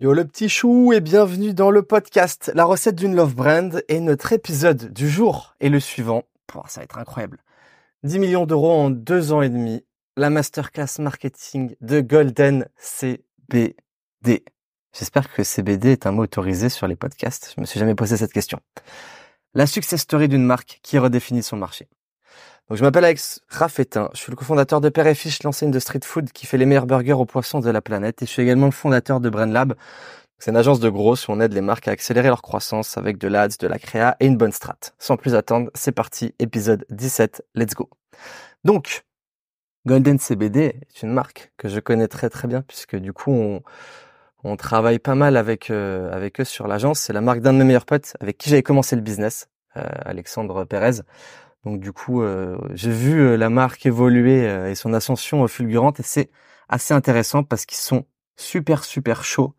Yo le petit chou et bienvenue dans le podcast La recette d'une love brand et notre épisode du jour est le suivant. ça va être incroyable. 10 millions d'euros en deux ans et demi. La masterclass marketing de Golden CBD. J'espère que CBD est un mot autorisé sur les podcasts. Je me suis jamais posé cette question. La success story d'une marque qui redéfinit son marché. Donc, je m'appelle Alex Raffetin. Je suis le cofondateur de Père et Fiche, l'enseigne de street food qui fait les meilleurs burgers aux poissons de la planète. Et je suis également le fondateur de Brain Lab. C'est une agence de gros où on aide les marques à accélérer leur croissance avec de l'ADS, de la créa et une bonne strat. Sans plus attendre, c'est parti, épisode 17, let's go. Donc, Golden CBD est une marque que je connais très très bien puisque du coup, on, on travaille pas mal avec, euh, avec eux sur l'agence. C'est la marque d'un de mes meilleurs potes avec qui j'avais commencé le business, euh, Alexandre Pérez. Donc du coup, euh, j'ai vu euh, la marque évoluer euh, et son ascension fulgurante et c'est assez intéressant parce qu'ils sont super super chauds.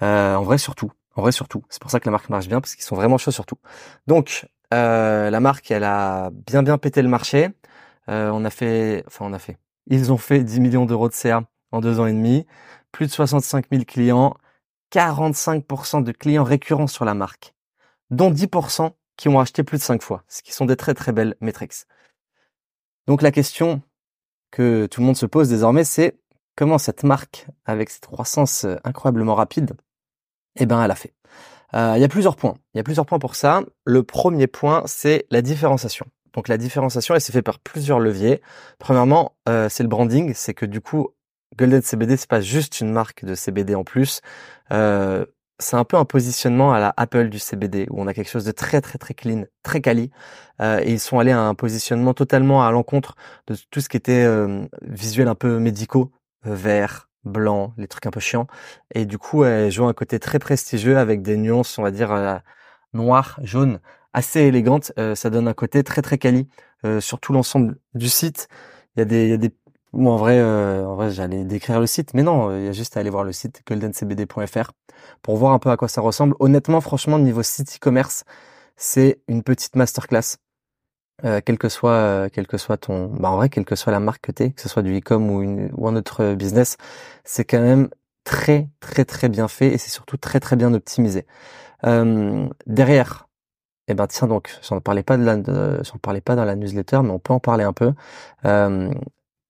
en vrai surtout, en vrai surtout. C'est pour ça que la marque marche bien parce qu'ils sont vraiment chauds surtout. Donc la marque, elle a bien bien pété le marché. on a fait, enfin on a fait. Ils ont fait 10 millions d'euros de CA en deux ans et demi, plus de 65 000 clients, 45% de clients récurrents sur la marque, dont 10% qui ont acheté plus de 5 fois, ce qui sont des très très belles métriques. Donc la question que tout le monde se pose désormais, c'est comment cette marque, avec cette croissance euh, incroyablement rapide, eh ben elle a fait. Euh, il y a plusieurs points. Il y a plusieurs points pour ça. Le premier point, c'est la différenciation. Donc la différenciation, elle s'est fait par plusieurs leviers. Premièrement, euh, c'est le branding, c'est que du coup, Golden CBD, c'est pas juste une marque de CBD en plus. C'est un peu un positionnement à la Apple du CBD où on a quelque chose de très très très clean, très quali. Euh, et ils sont allés à un positionnement totalement à l'encontre de tout ce qui était euh, visuel un peu médicaux, euh, vert, blanc, les trucs un peu chiants. Et du coup, elles jouent un côté très prestigieux avec des nuances, on va dire euh, noir, jaune, assez élégantes. ça donne un côté très très quali sur tout l'ensemble du site. Il y a des, il y a des ou en vrai, euh, en vrai, j'allais décrire le site, mais non, il y a juste à aller voir le site goldencbd.fr pour voir un peu à quoi ça ressemble. Honnêtement, franchement, niveau site e-commerce, c'est une petite masterclass. Euh, quel que soit, euh, quel que soit ton, bah en vrai, quelle que soit la marque que t'es, que ce soit du e-com ou, une, ou un autre business, c'est quand même très, très, très bien fait et c'est surtout très, très bien optimisé. Euh, derrière, eh ben tiens donc, j'en parlais pas de la, j'en parlais pas dans la newsletter, mais on peut en parler un peu. Euh,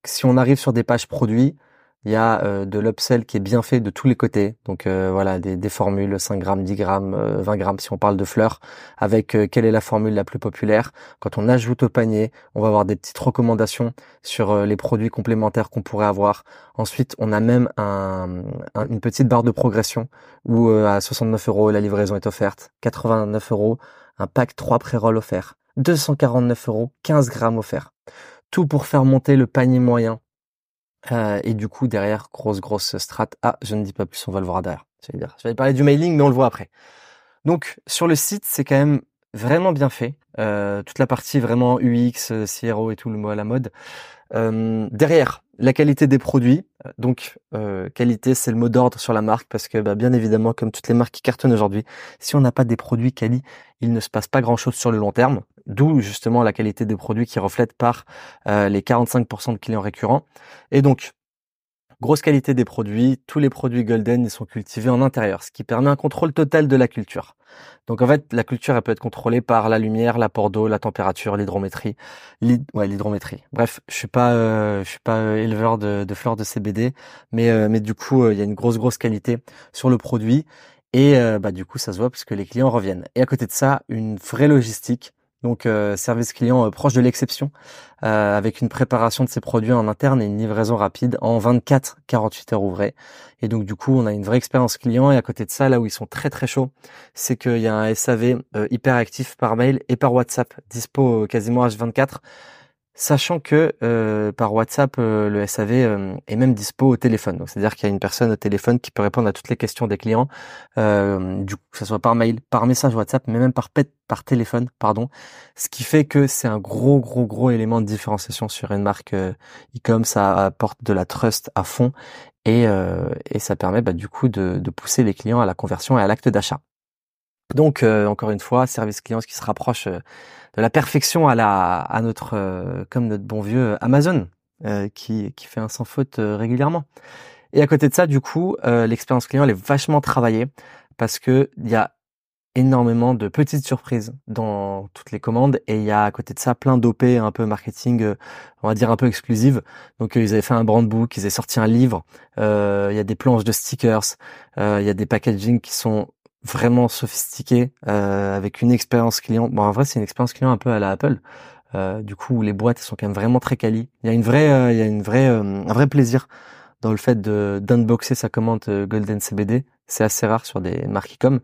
si on arrive sur des pages produits, il y a euh, de l'upsell qui est bien fait de tous les côtés. Donc euh, voilà, des, des, formules 5 grammes, 10 grammes, 20 grammes si on parle de fleurs, avec euh, quelle est la formule la plus populaire. Quand on ajoute au panier, on va avoir des petites recommandations sur les produits complémentaires qu'on pourrait avoir. Ensuite, on a même un, une petite barre de progression où à 69 euros la livraison est offerte, 89 euros un pack 3 pré-roll offert, 249 euros 15 grammes offert tout pour faire monter le panier moyen. Euh, et du coup, derrière, grosse, grosse strat. Ah, je ne dis pas plus, on va le voir derrière. Je vais, parler du mailing, mais on le voit après. Donc, sur le site, c'est quand même vraiment bien fait. Euh, toute la partie vraiment UX, CRO et tout le mot à la mode. Euh, derrière, la qualité des produits. Donc, qualité, c'est le mot d'ordre sur la marque parce que, bah, bien évidemment, comme toutes les marques qui cartonnent aujourd'hui, si on n'a pas des produits quali, il ne se passe pas grand-chose sur le long terme. D'où justement la qualité des produits qui reflète par euh, les 45% de clients récurrents. Et donc, grosse qualité des produits. Tous les produits Golden, sont cultivés en intérieur, ce qui permet un contrôle total de la culture. Donc en fait, la culture, elle peut être contrôlée par la lumière, l'apport d'eau, la température, l'hydrométrie. L'hydrométrie. Bref, je suis pas, euh, je suis pas euh, éleveur de, fleurs de CBD, mais mais du coup, il y a une grosse grosse qualité sur le produit. Et bah du coup, ça se voit parce les clients reviennent. Et à côté de ça, une vraie logistique donc euh, service client euh, proche de l'exception, euh, avec une préparation de ses produits en interne et une livraison rapide en 24-48 heures ouvrées. Et donc du coup, on a une vraie expérience client. Et à côté de ça, là où ils sont très très chauds, c'est qu'il y a un SAV hyper actif par mail et par WhatsApp, dispo quasiment H24 sachant que euh, par WhatsApp, euh, le SAV euh, est même dispo au téléphone. C'est-à-dire qu'il y a une personne au téléphone qui peut répondre à toutes les questions des clients, du coup, que ce soit par mail, par message WhatsApp, mais même par par téléphone, pardon. Ce qui fait que c'est un gros, gros, gros élément de différenciation sur une marque e-com. Ça apporte de la trust à fond et, ça permet bah, du coup de pousser les clients à la conversion et à l'acte d'achat. Donc, encore une fois, service client qui se rapproche de la perfection à la à notre euh, comme notre bon vieux Amazon euh, qui qui fait un sans faute euh, régulièrement. Et à côté de ça, du coup, euh, l'expérience client elle est vachement travaillée parce que il y a énormément de petites surprises dans toutes les commandes et il y a à côté de ça plein d'OP un peu marketing euh, on va dire un peu exclusive donc euh, ils avaient fait un brand book ils avaient sorti un livre euh, il y a des planches de stickers il y a des packaging qui sont vraiment sophistiqués avec une expérience client bon en vrai c'est une expérience client un peu à la Apple du coup les boîtes sont quand même vraiment très quali il y a une vraie il y a une vraie un vrai plaisir dans le fait de d'unboxer sa commande Golden CBD c'est assez rare sur des marques comme.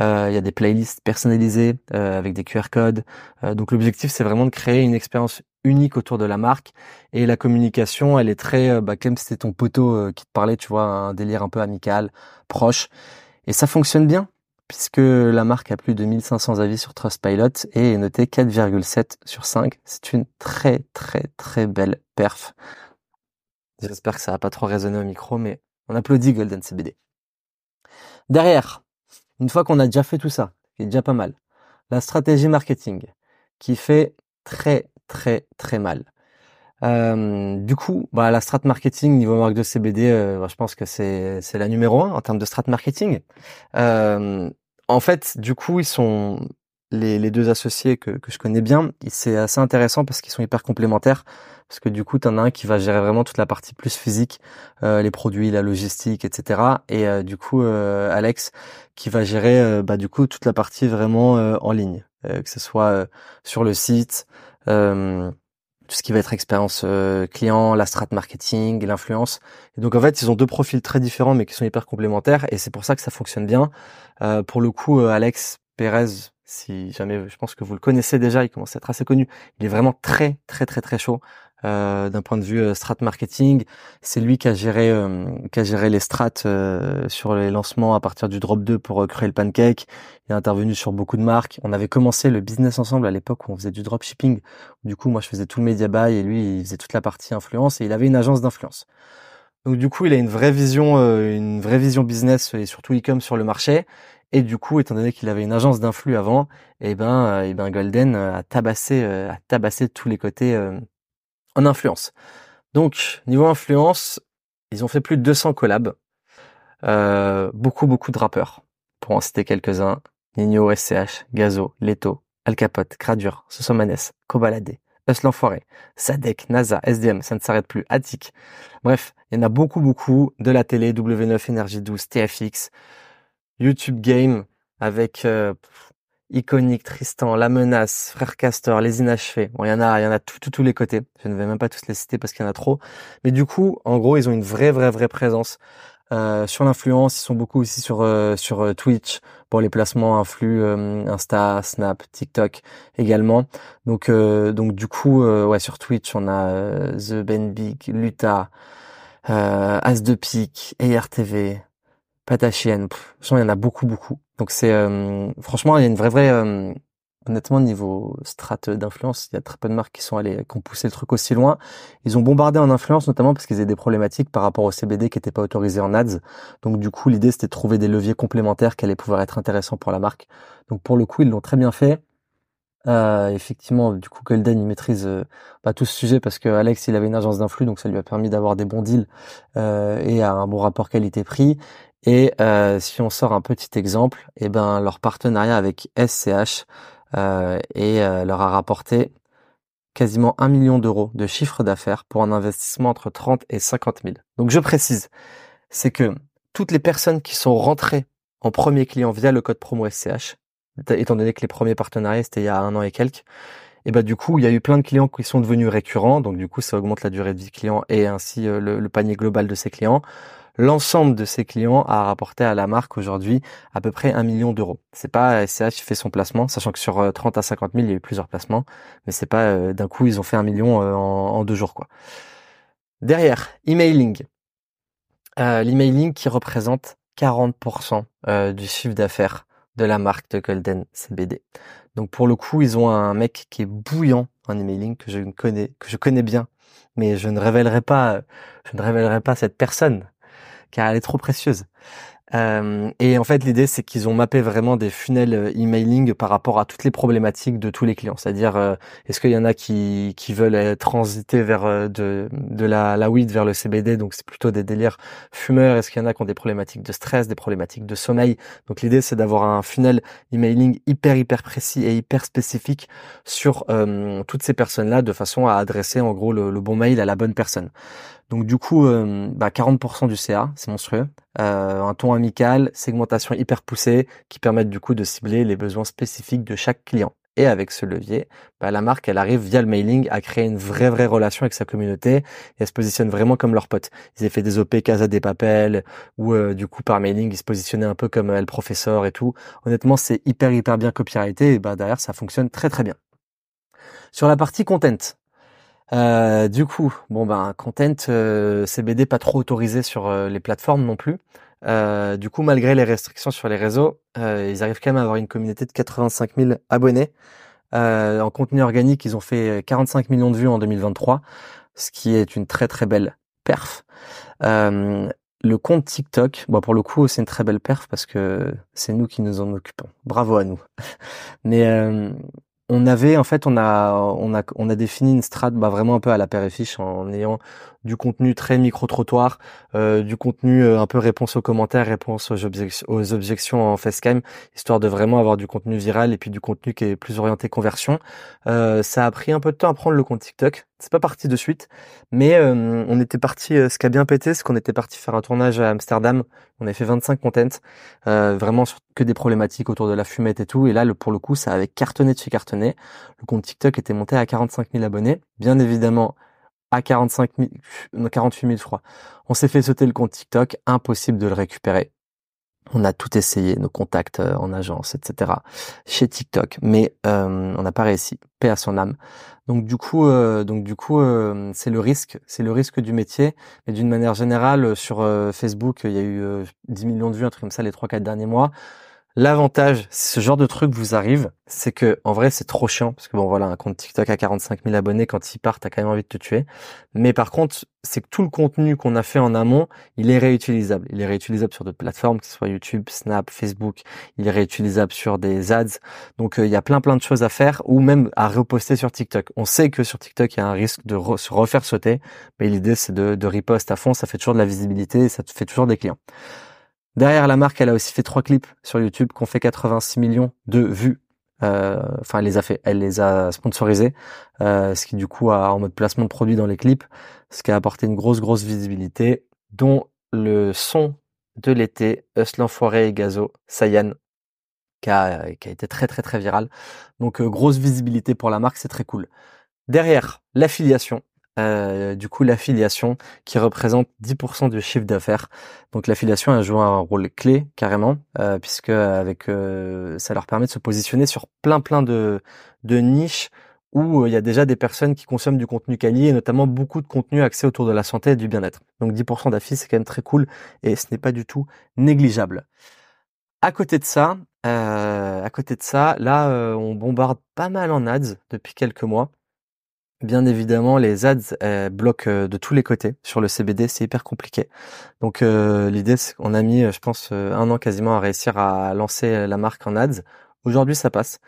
Euh, il y a des playlists personnalisées euh, avec des QR codes. Euh, donc l'objectif, c'est vraiment de créer une expérience unique autour de la marque. Et la communication, elle est très, bah, comme c'était ton poteau qui te parlait, tu vois, un délire un peu amical, proche. Et ça fonctionne bien puisque la marque a plus de 1500 avis sur Trustpilot et est notée 4,7 sur 5. C'est une très très très belle perf. J'espère que ça va pas trop résonner au micro, mais on applaudit Golden CBD. Derrière, une fois qu'on a déjà fait tout ça, qui est déjà pas mal, la stratégie marketing, qui fait très très très mal. Euh, du coup, bah, la strat marketing niveau marque de CBD, euh, bah, je pense que c'est c'est la numéro un en termes de strat marketing. Euh, en fait, du coup, ils sont les, deux associés que, je connais bien. C'est assez intéressant parce qu'ils sont hyper complémentaires parce que du coup, tu en as un qui va gérer vraiment toute la partie plus physique, euh, les produits, la logistique, etc. Et euh, du coup, euh, Alex qui va gérer bah, du coup toute la partie vraiment en ligne, que ce soit sur le site, tout ce qui va être expérience client, la strat marketing, l'influence. Donc en fait, ils ont deux profils très différents mais qui sont hyper complémentaires et c'est pour ça que ça fonctionne bien. pour le coup, Alex Pérez, si jamais je pense que vous le connaissez déjà, il commence à être assez connu. Il est vraiment très très très très chaud. Euh, d'un point de vue euh, strat marketing. C'est lui qui a géré euh, qui a géré les strats sur les lancements à partir du drop 2 pour créer le pancake. Il est intervenu sur beaucoup de marques. On avait commencé le business ensemble à l'époque où on faisait du dropshipping. Du coup, moi je faisais tout le media buy et lui il faisait toute la partie influence et il avait une agence d'influence. Donc du coup, il a une vraie vision une vraie vision business et surtout e-com sur le marché. Et du coup, étant donné qu'il avait une agence d'influx avant, eh ben, eh ben Golden a tabassé, a tabassé tous les côtés en influence. Donc, niveau influence, ils ont fait plus de 200 collabs. Euh, beaucoup, beaucoup de rappeurs. Pour en citer quelques-uns. Nino, SCH, Gazo, Leto, Al Capote, Gradure, Sosomanes, Kobalade, Us l'Enfoiré, Sadek, NASA, SDM, ça ne s'arrête plus, Attic. Bref, il y en a beaucoup, beaucoup de la télé, W9, Energy 12, TFX, YouTube Game, avec euh, Iconique, Tristan, La Menace, Frère Castor, Les Inachevés. Bon, il y en a, il y en a tout, tous les côtés. Je ne vais même pas tous les citer parce qu'il y en a trop. Mais du coup, en gros, ils ont une vraie, vraie, vraie présence euh, sur l'influence. Ils sont beaucoup aussi sur euh, sur euh, Twitch pour les placements influx, Insta, Snap, TikTok également. Donc donc du coup, ouais, sur Twitch, on a The Ben Big, Luta, As de Pique, ARTV, Patachienne. il y en a beaucoup, beaucoup. Donc c'est euh, franchement, il y a une vraie, vraie, euh, honnêtement, niveau strate d'influence, il y a très peu de marques qui sont allées, qui ont poussé le truc aussi loin. Ils ont bombardé en influence, notamment parce qu'ils avaient des problématiques par rapport au CBD qui n'était pas autorisé en ads. Donc du coup, l'idée c'était de trouver des leviers complémentaires qui allaient pouvoir être intéressants pour la marque. Donc pour le coup, ils l'ont très bien fait. Euh, effectivement, du coup, Golden il maîtrise euh, pas tout ce sujet parce que Alex il avait une agence d'influx, donc ça lui a permis d'avoir des bons deals euh, et un bon rapport qualité-prix. Et si on sort un petit exemple, eh ben leur partenariat avec SCH et leur a rapporté quasiment un million d'euros de chiffre d'affaires pour un investissement entre 30 et 50 000. Donc je précise, c'est que toutes les personnes qui sont rentrées en premier client via le code promo SCH, étant donné que les premiers partenariats c'était il y a un an et quelques, et bah du coup il y a eu plein de clients qui sont devenus récurrents, donc du coup ça augmente la durée de vie client et ainsi euh, le panier global de ces clients l'ensemble de ses clients a rapporté à la marque aujourd'hui à peu près un million d'euros. C'est pas SCH qui fait son placement, sachant que sur 30 euh, à 50 000, il y a eu plusieurs placements, mais c'est pas euh, d'un coup ils ont fait un million en, deux jours quoi. Derrière, emailing. L'emailing qui représente 40% du chiffre d'affaires de la marque de Golden CBD. Donc pour le coup, ils ont un mec qui est bouillant en emailing que je connais, que je connais bien, mais je ne révélerai pas, je ne révélerai pas cette personne car elle est trop précieuse. Euh, et en fait, l'idée, c'est qu'ils ont mappé vraiment des funnels euh, emailing par rapport à toutes les problématiques de tous les clients. C'est-à-dire, euh, est-ce qu'il y en a qui, qui veulent transiter vers de, de la, la weed vers le CBD, donc c'est plutôt des délires fumeurs. Est-ce qu'il y en a qui ont des problématiques de stress, des problématiques de sommeil? Donc l'idée, c'est d'avoir un funnel emailing hyper hyper précis et hyper spécifique sur toutes ces personnes-là, de façon à adresser en gros le, le bon mail à la bonne personne. Donc du coup, euh, bah 40% du CA, c'est monstrueux. Euh, un ton amical, segmentation hyper poussée, qui permettent du coup de cibler les besoins spécifiques de chaque client. Et avec ce levier, bah, la marque, elle arrive via le mailing à créer une vraie vraie relation avec sa communauté et elle se positionne vraiment comme leur pote. Ils ont fait des OP Casa des Papels ou euh, du coup par mailing, ils se positionnaient un peu comme le professeur et tout. Honnêtement, c'est hyper hyper bien copyrighté et bah derrière ça fonctionne très très bien. Sur la partie content, euh, du coup, bon ben content euh, CBD pas trop autorisé sur euh, les plateformes non plus. Euh, du coup, malgré les restrictions sur les réseaux, ils arrivent quand même à avoir une communauté de 85 000 abonnés. en contenu organique, ils ont fait 45 millions de vues en 2023, ce qui est une très très belle perf. le compte TikTok, bon pour le coup, c'est une très belle perf parce que c'est nous qui nous en occupons. Bravo à nous. Mais on avait en fait on a on a on a défini une strate bah, vraiment un peu à la paire fiche en ayant du contenu très micro trottoir, euh, du contenu euh, un peu réponse aux commentaires, réponse aux, objections, aux objections en facecam, histoire de vraiment avoir du contenu viral et puis du contenu qui est plus orienté conversion. Euh, ça a pris un peu de temps à prendre le compte TikTok. C'est pas parti de suite, mais on était parti. ce qui a bien pété, c'est qu'on était parti faire un tournage à Amsterdam. On avait fait 25 contents, vraiment sur que des problématiques autour de la fumette et tout. Et là, pour le coup, ça avait cartonné de chez cartonné. Le compte TikTok était monté à 45 000 abonnés. Bien évidemment, à 45 000, 48 000, je crois. On s'est fait sauter le compte TikTok, impossible de le récupérer. On a tout essayé, nos contacts euh, en agence, etc. chez TikTok, mais euh, on n'a pas réussi. Paix à son âme. Donc du coup, euh, donc du coup, c'est le risque, c'est le risque du métier. Mais d'une manière générale, sur Facebook, il y a eu 10 millions de vues, un truc comme ça, les trois quatre derniers mois. L'avantage, si ce genre de truc vous arrive, c'est que en vrai c'est trop chiant parce que bon voilà un compte TikTok à 45 000 abonnés quand il part t'as quand même envie de te tuer. Mais par contre c'est que tout le contenu qu'on a fait en amont il est réutilisable. Il est réutilisable sur d'autres plateformes que ce soit YouTube, Snap, Facebook. Il est réutilisable sur des ads. Donc euh, il y a plein plein de choses à faire ou même à reposter sur TikTok. On sait que sur TikTok il y a un risque de se refaire sauter, mais l'idée c'est de, de riposte à fond. Ça fait toujours de la visibilité, ça te fait toujours des clients. Derrière la marque, elle a aussi fait trois clips sur YouTube qui ont fait 86 millions de vues. Euh, enfin, elle les a fait, elle les a sponsorisés, euh, ce qui du coup a en mode placement de produit dans les clips, ce qui a apporté une grosse grosse visibilité, dont le son de l'été, Us l'enfoiré et Gazo, Sayan, qui a, qui a été très très très viral. Donc euh, grosse visibilité pour la marque, c'est très cool. Derrière, l'affiliation. Euh, du coup l'affiliation qui représente 10% du chiffre d'affaires. Donc l'affiliation a joué un rôle clé carrément euh, puisque avec euh, ça leur permet de se positionner sur plein plein de, niches où il y a déjà des personnes qui consomment du contenu quali et notamment beaucoup de contenu axé autour de la santé et du bien-être. Donc 10% d'affiliation c'est quand même très cool et ce n'est pas du tout négligeable. À côté de ça, à côté de ça, là on bombarde pas mal en ads depuis quelques mois. Bien évidemment, les ads bloquent euh, de tous les côtés. Sur le CBD, c'est hyper compliqué. Donc euh, l'idée, c'est qu'on a mis, je pense, euh, un an quasiment à réussir à lancer la marque en ads. Aujourd'hui, ça passe.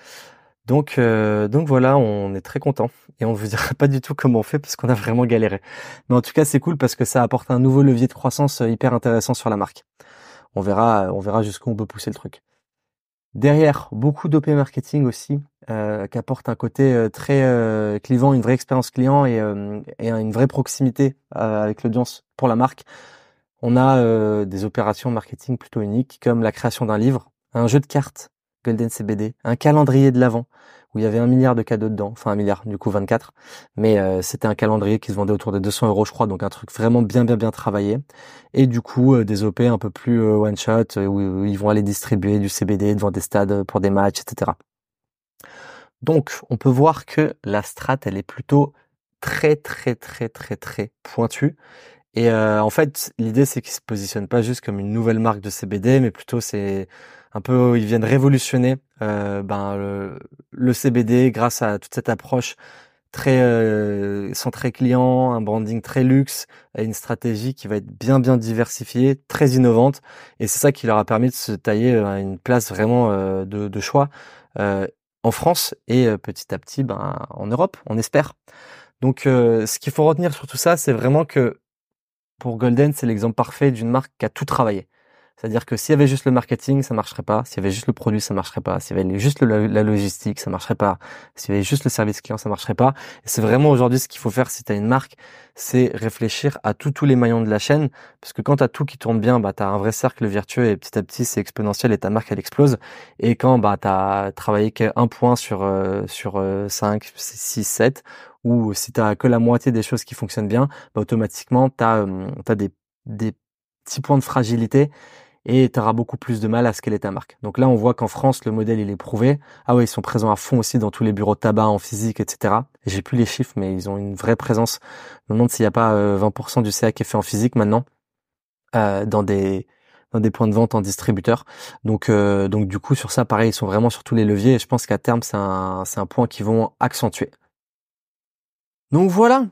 Donc, donc voilà, on est très content et on vous dira pas du tout comment on fait parce qu'on a vraiment galéré. Mais en tout cas, c'est cool parce que ça apporte un nouveau levier de croissance hyper intéressant sur la marque. On verra, on verra jusqu'où on peut pousser le truc. Derrière, beaucoup d'OP marketing aussi, euh, qui apporte un côté euh, très euh, clivant, une vraie expérience client et, euh, et une vraie proximité avec l'audience pour la marque. On a des opérations marketing plutôt uniques, comme la création d'un livre, un jeu de cartes, Golden CBD, un calendrier de l'avant, où il y avait un milliard de cadeaux dedans, enfin un milliard, du coup 24. Mais euh, c'était un calendrier qui se vendait autour des 200 euros, je crois, donc un truc vraiment bien, bien, bien travaillé. Et du coup, euh, des OP un peu plus euh, one shot, où, ils vont aller distribuer du CBD devant des stades pour des matchs, etc. Donc, on peut voir que la strat, elle est plutôt très, très, très, très, très pointue. Et en fait, l'idée, c'est qu'ils se positionnent pas juste comme une nouvelle marque de CBD, mais plutôt c'est un peu, ils viennent révolutionner euh, ben, le, CBD grâce à toute cette approche très euh, centré client, un branding très luxe, une stratégie qui va être bien bien diversifiée, très innovante, et c'est ça qui leur a permis de se tailler euh, une place vraiment euh, de, choix euh, en France et petit à petit ben, en Europe, on espère. Donc ce qu'il faut retenir sur tout ça, c'est vraiment que pour Golden, c'est l'exemple parfait d'une marque qui a tout travaillé. C'est-à-dire que s'il y avait juste le marketing, ça marcherait pas. S'il y avait juste le produit, ça marcherait pas. S'il y avait juste la logistique, ça marcherait pas. S'il y avait juste le service client, ça marcherait pas. Et c'est vraiment aujourd'hui ce qu'il faut faire si tu as une marque, c'est réfléchir à tous tous les maillons de la chaîne. Parce que quand tu as tout qui tourne bien, bah, tu as un vrai cercle vertueux et petit à petit, c'est exponentiel et ta marque, elle explose. Et quand bah, tu as travaillé qu'un point sur, euh, sur 5, 6, 7, ou si tu as que la moitié des choses qui fonctionnent bien, bah, automatiquement, tu as, as des, des petits points de fragilité et tu auras beaucoup plus de mal à scaler ta marque. Donc là, on voit qu'en France, le modèle, il est prouvé. Ah ouais, ils sont présents à fond aussi dans tous les bureaux tabac en physique, etc. J'ai plus les chiffres, mais ils ont une vraie présence. Je me demande s'il n'y a pas 20% euh, du CA qui est fait en physique maintenant euh, dans des dans des points de vente en distributeur. Donc euh, donc du coup sur ça, pareil, ils sont vraiment sur tous les leviers. Et je pense qu'à terme, c'est un c'est un point qu'ils vont accentuer. Donc voilà,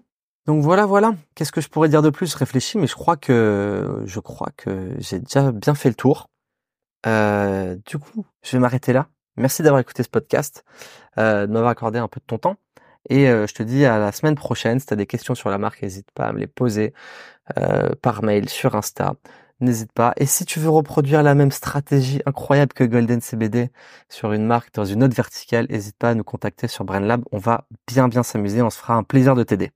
donc voilà, voilà. Qu'est-ce que je pourrais dire de plus? Réfléchis, mais je crois que je crois que j'ai déjà bien fait le tour. Euh, du coup, je vais m'arrêter là. Merci d'avoir écouté ce podcast, euh, de m'avoir accordé un peu de ton temps. Et euh, je te dis à la semaine prochaine. Si tu as des questions sur la marque, n'hésite pas à me les poser par mail, sur Insta. N'hésite pas. Et si tu veux reproduire la même stratégie incroyable que Golden CBD sur une marque dans une autre verticale, n'hésite pas à nous contacter sur BrainLab. On va bien bien s'amuser. On se fera un plaisir de t'aider.